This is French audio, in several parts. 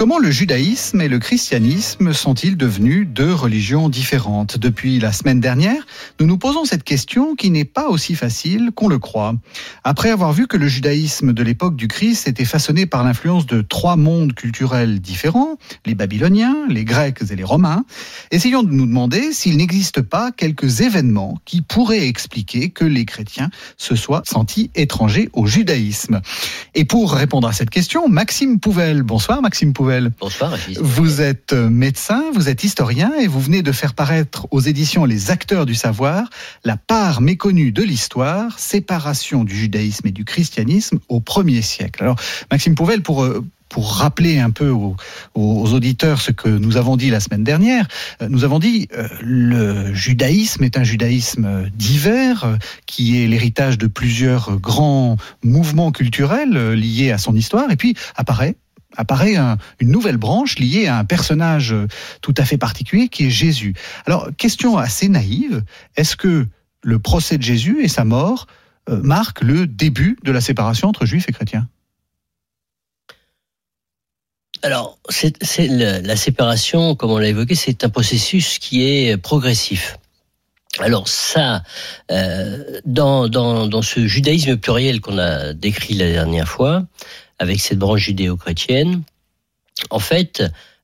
Comment le judaïsme et le christianisme sont-ils devenus deux religions différentes Depuis la semaine dernière, nous nous posons cette question qui n'est pas aussi facile qu'on le croit. Après avoir vu que le judaïsme de l'époque du Christ était façonné par l'influence de trois mondes culturels différents, les Babyloniens, les Grecs et les Romains, essayons de nous demander s'il n'existe pas quelques événements qui pourraient expliquer que les chrétiens se soient sentis étrangers au judaïsme. Et pour répondre à cette question, Maxime Pouvel. Bonsoir Maxime Pouvel. Bonsoir. Vous êtes euh, médecin, vous êtes historien et vous venez de faire paraître aux éditions Les Acteurs du Savoir la part méconnue de l'histoire, séparation du judaïsme et du christianisme au premier siècle. Alors, Maxime Pouvel, pour euh, pour rappeler un peu aux, aux, auditeurs ce que nous avons dit la semaine dernière, euh, nous avons dit euh, le judaïsme est un judaïsme divers euh, qui est l'héritage de plusieurs grands mouvements culturels liés à son histoire et puis apparaît apparaît une nouvelle branche liée à un personnage tout à fait particulier qui est Jésus. Alors, question assez naïve, est-ce que le procès de Jésus et sa mort euh, marquent le début de la séparation entre juifs et chrétiens? Alors, la séparation, comme on l'a évoqué, c'est un processus qui est progressif. Alors ça, euh, dans, dans, dans, ce judaïsme pluriel qu'on a décrit la dernière fois, avec cette branche judéo-chrétienne, en fait,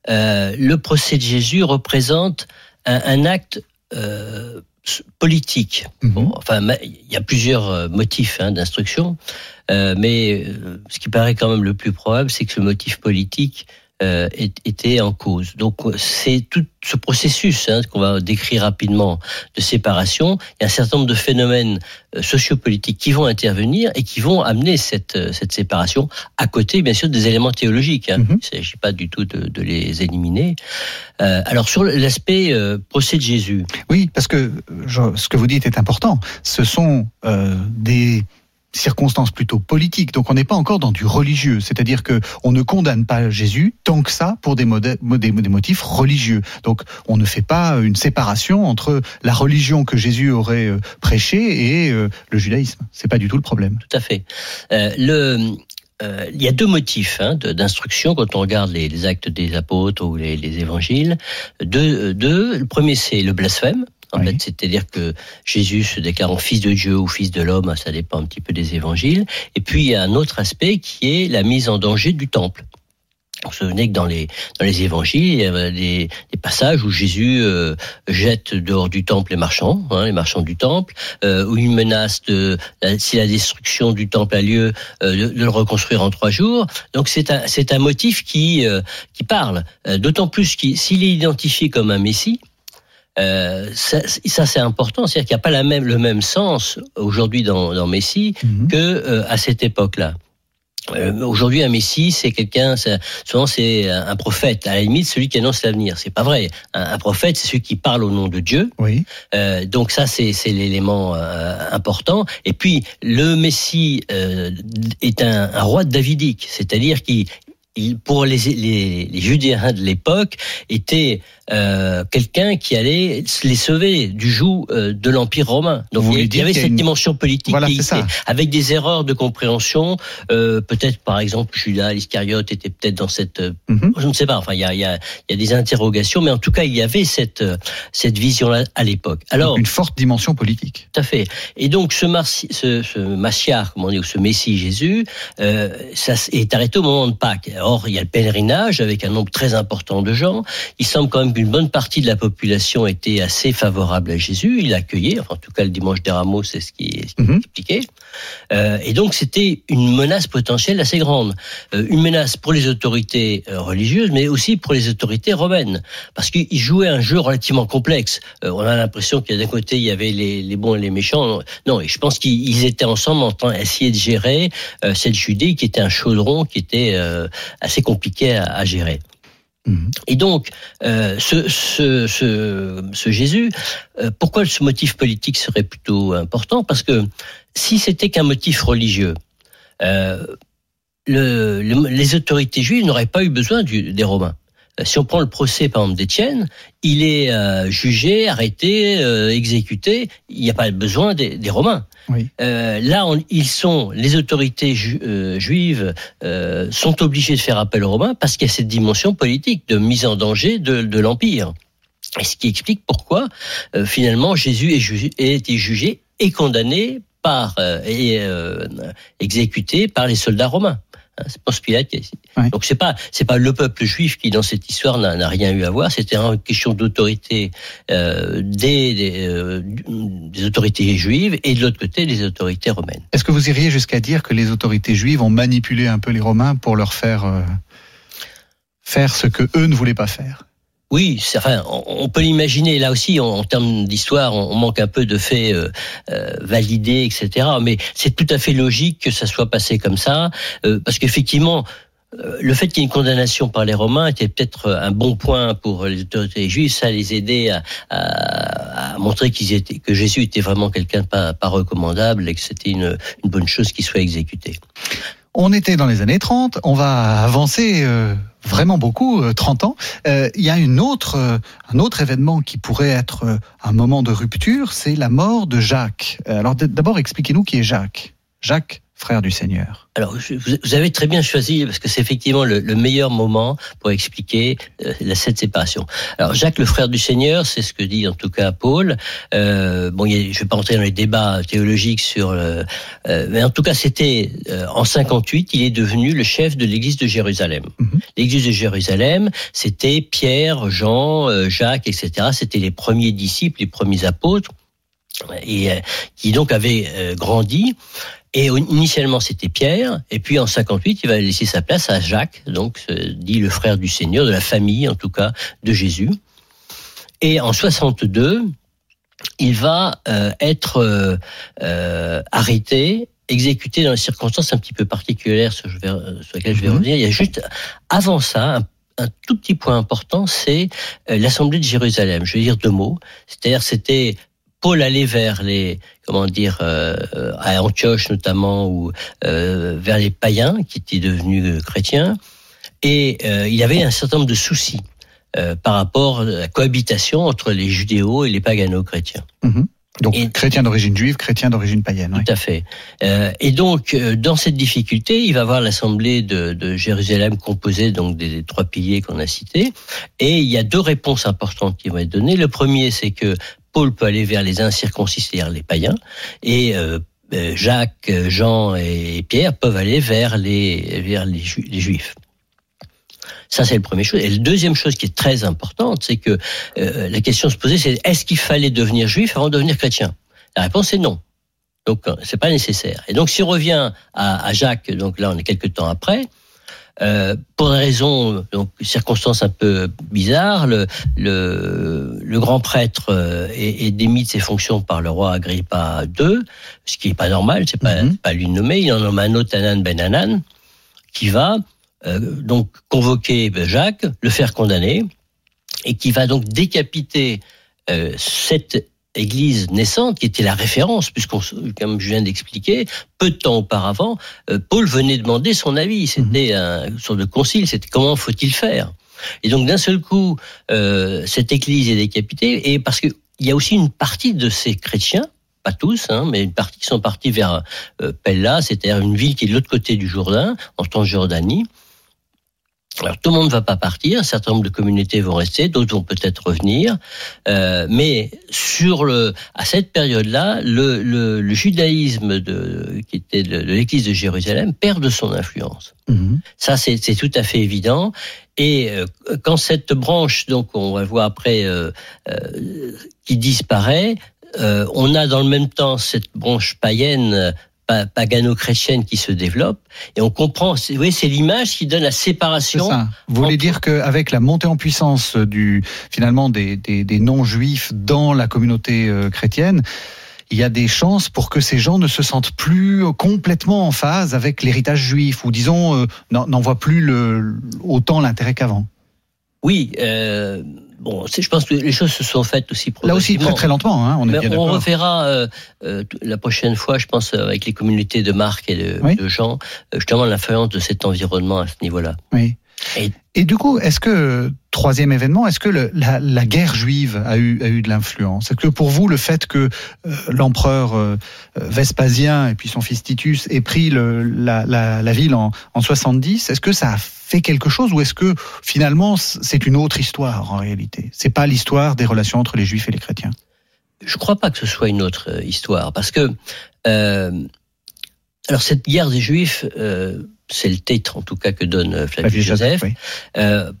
euh, le procès de Jésus représente un, un acte euh, politique. Mhm. Bon, enfin, il y a plusieurs euh, motifs hein, d'instruction, euh, mais euh, ce qui paraît quand même le plus probable, c'est que ce motif politique euh, était en cause. Donc c'est tout ce processus hein, qu'on va décrire rapidement de séparation. Il y a un certain nombre de phénomènes euh, sociopolitiques qui vont intervenir et qui vont amener cette, euh, cette séparation à côté, bien sûr, des éléments théologiques. Hein. Mm-hmm. Il ne s'agit pas du tout de, de les éliminer. Euh, alors sur l'aspect euh, procès de Jésus. Oui, parce que je, ce que vous dites est important. Ce sont euh, des circonstances plutôt politiques. Donc on n'est pas encore dans du religieux, c'est-à-dire que on ne condamne pas Jésus tant que ça pour des, motifs religieux. Donc on ne fait pas une séparation entre la religion que Jésus aurait euh, prêchée et euh, le judaïsme. C'est pas du tout le problème. Tout à fait. Euh, euh, il y a deux motifs hein, d'instruction quand on regarde les, actes des apôtres ou les, les évangiles. Deux, le premier c'est le blasphème. En oui. fait, c'est-à-dire que Jésus se déclarant fils de Dieu ou fils de l'homme, ça dépend un petit peu des évangiles. Et puis il y a un autre aspect qui est la mise en danger du temple. Vous vous souvenez que dans les, dans les évangiles, il y a des, des passages où Jésus euh, jette dehors du temple les marchands, hein, les marchands du temple, euh, où il menace de, si la destruction du temple a lieu, euh, de, de, le reconstruire en trois jours. Donc c'est un, c'est un motif qui, euh, qui parle, euh, d'autant plus qu'il s'il est identifié comme un Messie, euh, ça, ça c'est important, c'est-à-dire qu'il n'y a pas la même, le même sens aujourd'hui dans, dans Messie mm -hmm. que euh, à cette époque-là. Euh, Aujourd'hui, un messie, c'est quelqu'un, souvent c'est un prophète, à la limite celui qui annonce l'avenir. C'est pas vrai. Un, un prophète, c'est celui qui parle au nom de Dieu. Oui. Euh, donc ça, c'est l'élément euh, important. Et puis, le messie euh, est un, un roi davidique, c'est-à-dire pour les, les, les Judéens de l'époque, était euh, quelqu'un qui allait les sauver du joug euh, de l'Empire romain. Donc Vous il y avait cette une... dimension politique voilà, qui, avec des erreurs de compréhension. Euh, peut-être, par exemple, Judas Iscariote était peut-être dans cette... Mm -hmm. Je ne sais pas, enfin, il y a, il y, a, il y a des interrogations, mais en tout cas, il y avait cette, cette vision-là à l'époque. Alors Une forte dimension politique. Tout à fait. Et donc, ce, marci, ce, ce Massiar, comment on dit, ou ce Messie Jésus, ça est arrêté au moment de Pâques. Or, il y a le pèlerinage avec un nombre très important de gens. Il semble quand même qu'une bonne partie de la population était assez favorable à Jésus. Il l'accueillait, enfin, en tout cas le dimanche des rameaux, c'est ce qui est, -hmm. expliqué. Euh, et donc c'était une menace potentielle assez grande. Euh, une menace pour les autorités euh, religieuses, mais aussi pour les autorités romaines. Parce qu'ils jouaient un jeu relativement complexe. Euh, on a l'impression qu'il y a d'un côté, il y avait les, les, bons et les méchants. Non, et je pense qu'ils étaient ensemble en train d'essayer de gérer cette Judée qui était un chaudron, qui était assez compliqué à, gérer. Mhm. Et donc, euh, ce, ce, ce, Jésus, euh, pourquoi ce motif politique serait plutôt important? Parce que si c'était qu'un motif religieux, euh, le, les autorités juives n'auraient pas eu besoin du, des Romains. Euh, si on prend le procès, par exemple, d'Étienne, il est euh, jugé, arrêté, euh, exécuté. Il n'y a pas besoin des, des Romains. Oui. là, ils sont, les autorités juives sont obligées de faire appel aux Romains parce qu'il y a cette dimension politique de mise en danger de, de l'empire. Et ce qui explique pourquoi finalement Jésus est, jugé, est été jugé et condamné par et exécuté par les soldats romains. Hein, c'est Pilate. Donc c'est pas c'est pas le peuple juif qui dans cette histoire n'a rien eu à voir. C'était une question d'autorité euh, des, des, euh, des, autorités juives et de l'autre côté des autorités romaines. Est-ce que vous iriez jusqu'à dire que les autorités juives ont manipulé un peu les Romains pour leur faire euh, faire ce que eux ne voulaient pas faire? Oui, enfin, on peut l'imaginer. Là aussi, en, termes d'histoire, on, manque un peu de faits euh, euh, validés, etc. Mais c'est tout à fait logique que ça soit passé comme ça, euh, parce qu'effectivement, le fait qu'il y ait une condamnation par les Romains était peut-être un bon point pour les autorités juives. Ça les aidait à, montrer qu'ils étaient, que Jésus était vraiment quelqu'un de pas, pas recommandable et que c'était une, une bonne chose qu'il soit exécuté. On était dans les années 30, on va avancer euh, vraiment beaucoup, 30 euh, ans. Euh, il y a une autre, un autre événement qui pourrait être un moment de rupture, c'est la mort de Jacques. Alors d'abord, expliquez-nous qui est Jacques. Jacques frère du Seigneur Alors, vous avez très bien choisi, parce que c'est effectivement le, meilleur moment pour expliquer euh, cette séparation. Alors, Jacques, le frère du Seigneur, c'est ce que dit en tout cas Paul. Euh, bon, je ne vais pas entrer dans les débats théologiques sur... Euh, mais en tout cas, c'était en 58, il est devenu le chef de l'église de Jérusalem. Mhm. L'église de Jérusalem, c'était Pierre, Jean, Jacques, etc. C'était les premiers disciples, les premiers apôtres et qui donc avaient grandi et initialement, c'était Pierre. Et puis en 58, il va laisser sa place à Jacques, donc dit le frère du Seigneur, de la famille en tout cas de Jésus. Et en 62, il va euh, être euh, euh, arrêté, exécuté dans des circonstances un petit peu particulières sur, lesquelles je vais mhm. revenir. Il y a juste avant ça un, tout petit point important, c'est l'Assemblée de Jérusalem. Je vais dire deux mots. C'est-à-dire, c'était Paul allait vers les, comment dire, euh, à Antioche notamment, ou euh, vers les païens qui étaient devenus euh, chrétiens, et il avait un certain nombre de soucis par rapport à la cohabitation entre les judéos et les pagano-chrétiens. Mhm. Donc chrétien d'origine juive, chrétien d'origine païenne. Tout à fait. Et donc dans cette difficulté, il va avoir l'assemblée de, de, Jérusalem composée donc des, trois piliers qu'on a cités. Et il y a deux réponses importantes qui vont être données. Le premier, c'est que Paul peut aller vers les incirconcis, c'est-à-dire les païens, et euh, euh, Jacques, Jean et Pierre peuvent aller vers les, vers les, juifs. Ça, c'est la première chose. Et la deuxième chose qui est très importante, c'est que euh, la question se posait, c'est est-ce qu'il fallait devenir juif avant de devenir chrétien? La réponse est non. Donc, c'est pas nécessaire. Et donc, si on revient à, à Jacques, donc là, on est quelques temps après, euh, pour des raisons, donc circonstances un peu bizarres, le, le, le grand prêtre euh, est, est, démis de ses fonctions par le roi Agrippa II, ce qui est pas normal, c'est pas, mm pas lui nommer. Il en nomme un autre Anan Ben Anan, qui va euh, donc convoquer Jacques, le faire condamner, et qui va donc décapiter euh, cette église naissante, qui était la référence, puisqu'on, comme je viens d'expliquer, peu de temps auparavant, euh, Paul venait demander son avis. C'était mhm. un sorte de concile. C'était comment faut-il faire? Et donc d'un seul coup, euh, cette église est décapitée, et parce qu'il y a aussi une partie de ces chrétiens pas tous, hein, mais une partie qui sont partis vers euh, Pella, c'est-à-dire une ville qui est de l'autre côté du Jourdain, en Transjordanie, alors tout le monde ne va pas partir, un certain nombre de communautés vont rester, d'autres vont peut-être revenir, euh, mais sur le, à cette période-là, le, le, le, judaïsme de, qui était de, l'Église de Jérusalem perd de son influence. Mhm. Ça, c'est tout à fait évident. Et euh, quand cette branche, donc on va voir après, euh, euh qui disparaît, euh, on a dans le même temps cette branche païenne pagano-chrétienne qui se développe et on comprend oui c'est l'image qui donne la séparation vous voulez dire qu'avec la montée en puissance du finalement des, des, des non-juifs dans la communauté euh, chrétienne il y a des chances pour que ces gens ne se sentent plus complètement en phase avec l'héritage juif, ou disons, euh, n'en voient plus le, autant l'intérêt qu'avant. Oui, euh, bon, je pense que les choses se sont faites aussi Là aussi très très lentement, hein, on est bien On reverra euh, euh, la prochaine fois, je pense, avec les communautés de Marc et de, de Jean, justement l'influence de cet environnement à ce niveau-là. Oui. Et, du coup, est-ce que, troisième événement, est-ce que le, la, la, guerre juive a eu, a eu de l'influence? Est-ce que pour vous, le fait que euh, l'empereur euh, Vespasien et puis son fils Titus aient pris le, la, la, la, ville en, en 70, est-ce que ça a fait quelque chose ou est-ce que finalement c'est une autre histoire en réalité? C'est pas l'histoire des relations entre les juifs et les chrétiens. Je ne crois pas que ce soit une autre euh, histoire parce que euh, alors cette guerre des juifs c'est le titre en tout cas que donne euh, Flavius Joseph. Euh,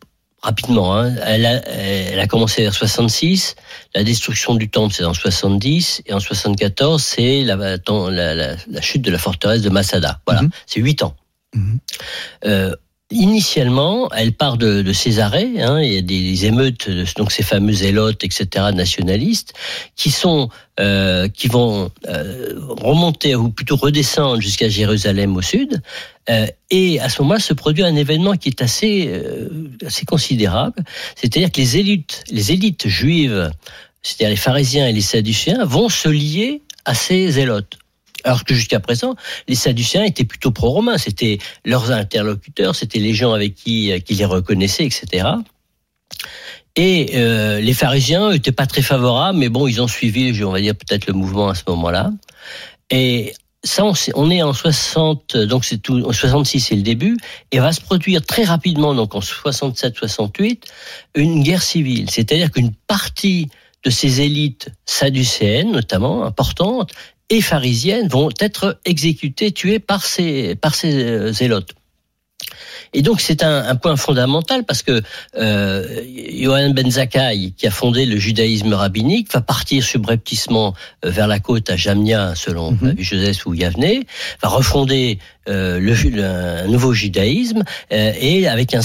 rapidement, hein, elle, a, elle, a, commencé vers 66, la destruction du temple c'est en 70, et en 74 c'est la, la, la, chute de la forteresse de Masada. Voilà, mhm. c'est huit ans. Mhm. euh, Initialement, elle part de, de Césarée. Hein, il y a des, émeutes, donc ces fameux zélotes, etc., nationalistes, qui sont, euh, qui vont euh, remonter ou plutôt redescendre jusqu'à Jérusalem au sud. Euh, et à ce moment-là, se produit un événement qui est assez, euh, assez considérable. C'est-à-dire que les élites, les élites juives, c'est-à-dire les pharisiens et les sadducéens, vont se lier à ces zélotes. Alors que jusqu'à présent, les Sadducéens étaient plutôt pro-romains, c'était leurs interlocuteurs, c'était les gens avec qui, qui les reconnaissaient, etc. Et euh, les pharisiens n'étaient pas très favorables, mais bon, ils ont suivi, on va dire peut-être le mouvement à ce moment-là. Et ça, on est en 60, donc c'est tout, en 66 c'est le début, et va se produire très rapidement, donc en 67-68, une guerre civile. C'est-à-dire qu'une partie de ces élites sadducéennes, notamment importantes, et pharisiennes vont être exécutées, tuées par ces, par ces euh, zélotes. Et donc c'est un, un, point fondamental parce que euh, Johann Ben Zakkai, qui a fondé le judaïsme rabbinique, va partir subrepticement euh, vers la côte à Jamnia, selon mm -hmm. Joseph ou Yavne, va refonder euh, le, un nouveau judaïsme euh, et avec un.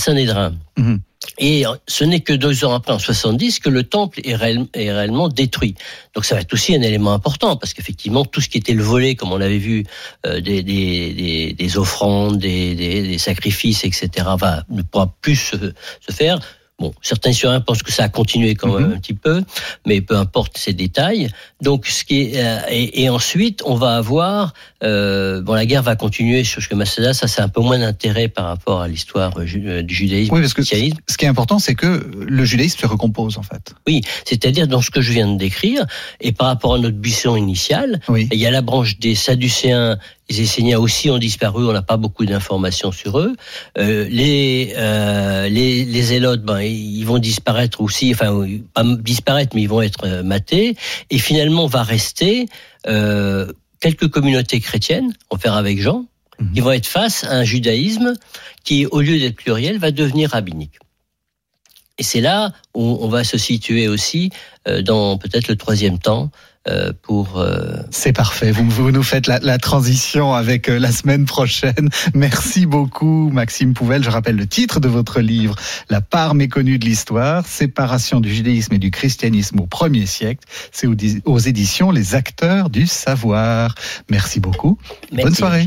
Mm et ce n'est que deux ans après, en 70, que le temple est, réellement détruit. Donc ça va être aussi un élément important, parce qu'effectivement, tout ce qui était le volet, comme on l'avait vu, euh, des, des, des, offrandes, des, des, sacrifices, etc., va, ne pourra plus se, se faire. Bon, certains historiens pensent que ça a continué quand même mhm. un petit peu, mais peu importe ces détails. Donc, ce qui est, euh, et, ensuite, on va avoir, euh, bon, la guerre va continuer sur que Masada, ça c'est un peu moins d'intérêt par rapport à l'histoire euh, du judaïsme. Oui, parce que ce qui est important, c'est que le judaïsme se recompose en fait. Oui, c'est-à-dire dans ce que je viens de décrire, et par rapport à notre buisson initial, il y a la branche des Sadducéens les Esséniens aussi ont disparu, on n'a pas beaucoup d'informations sur eux. Euh, les, euh, les, les zélotes, ben, ils vont disparaître aussi, enfin, pas disparaître, mais ils vont être euh, matés. Et finalement, va rester euh, quelques communautés chrétiennes, on faire avec Jean, mhm. qui vont être face à un judaïsme qui, au lieu d'être pluriel, va devenir rabbinique. Et c'est là où on va se situer aussi dans peut-être le troisième temps pour. Euh, C'est parfait. Vous, vous, nous faites la, la transition avec euh, la semaine prochaine. Merci beaucoup, Maxime Pouvel. Je rappelle le titre de votre livre, La part méconnue de l'histoire, séparation du judaïsme et du christianisme au premier siècle. C'est aux, éditions Les Acteurs du Savoir. Merci beaucoup. Bonne soirée.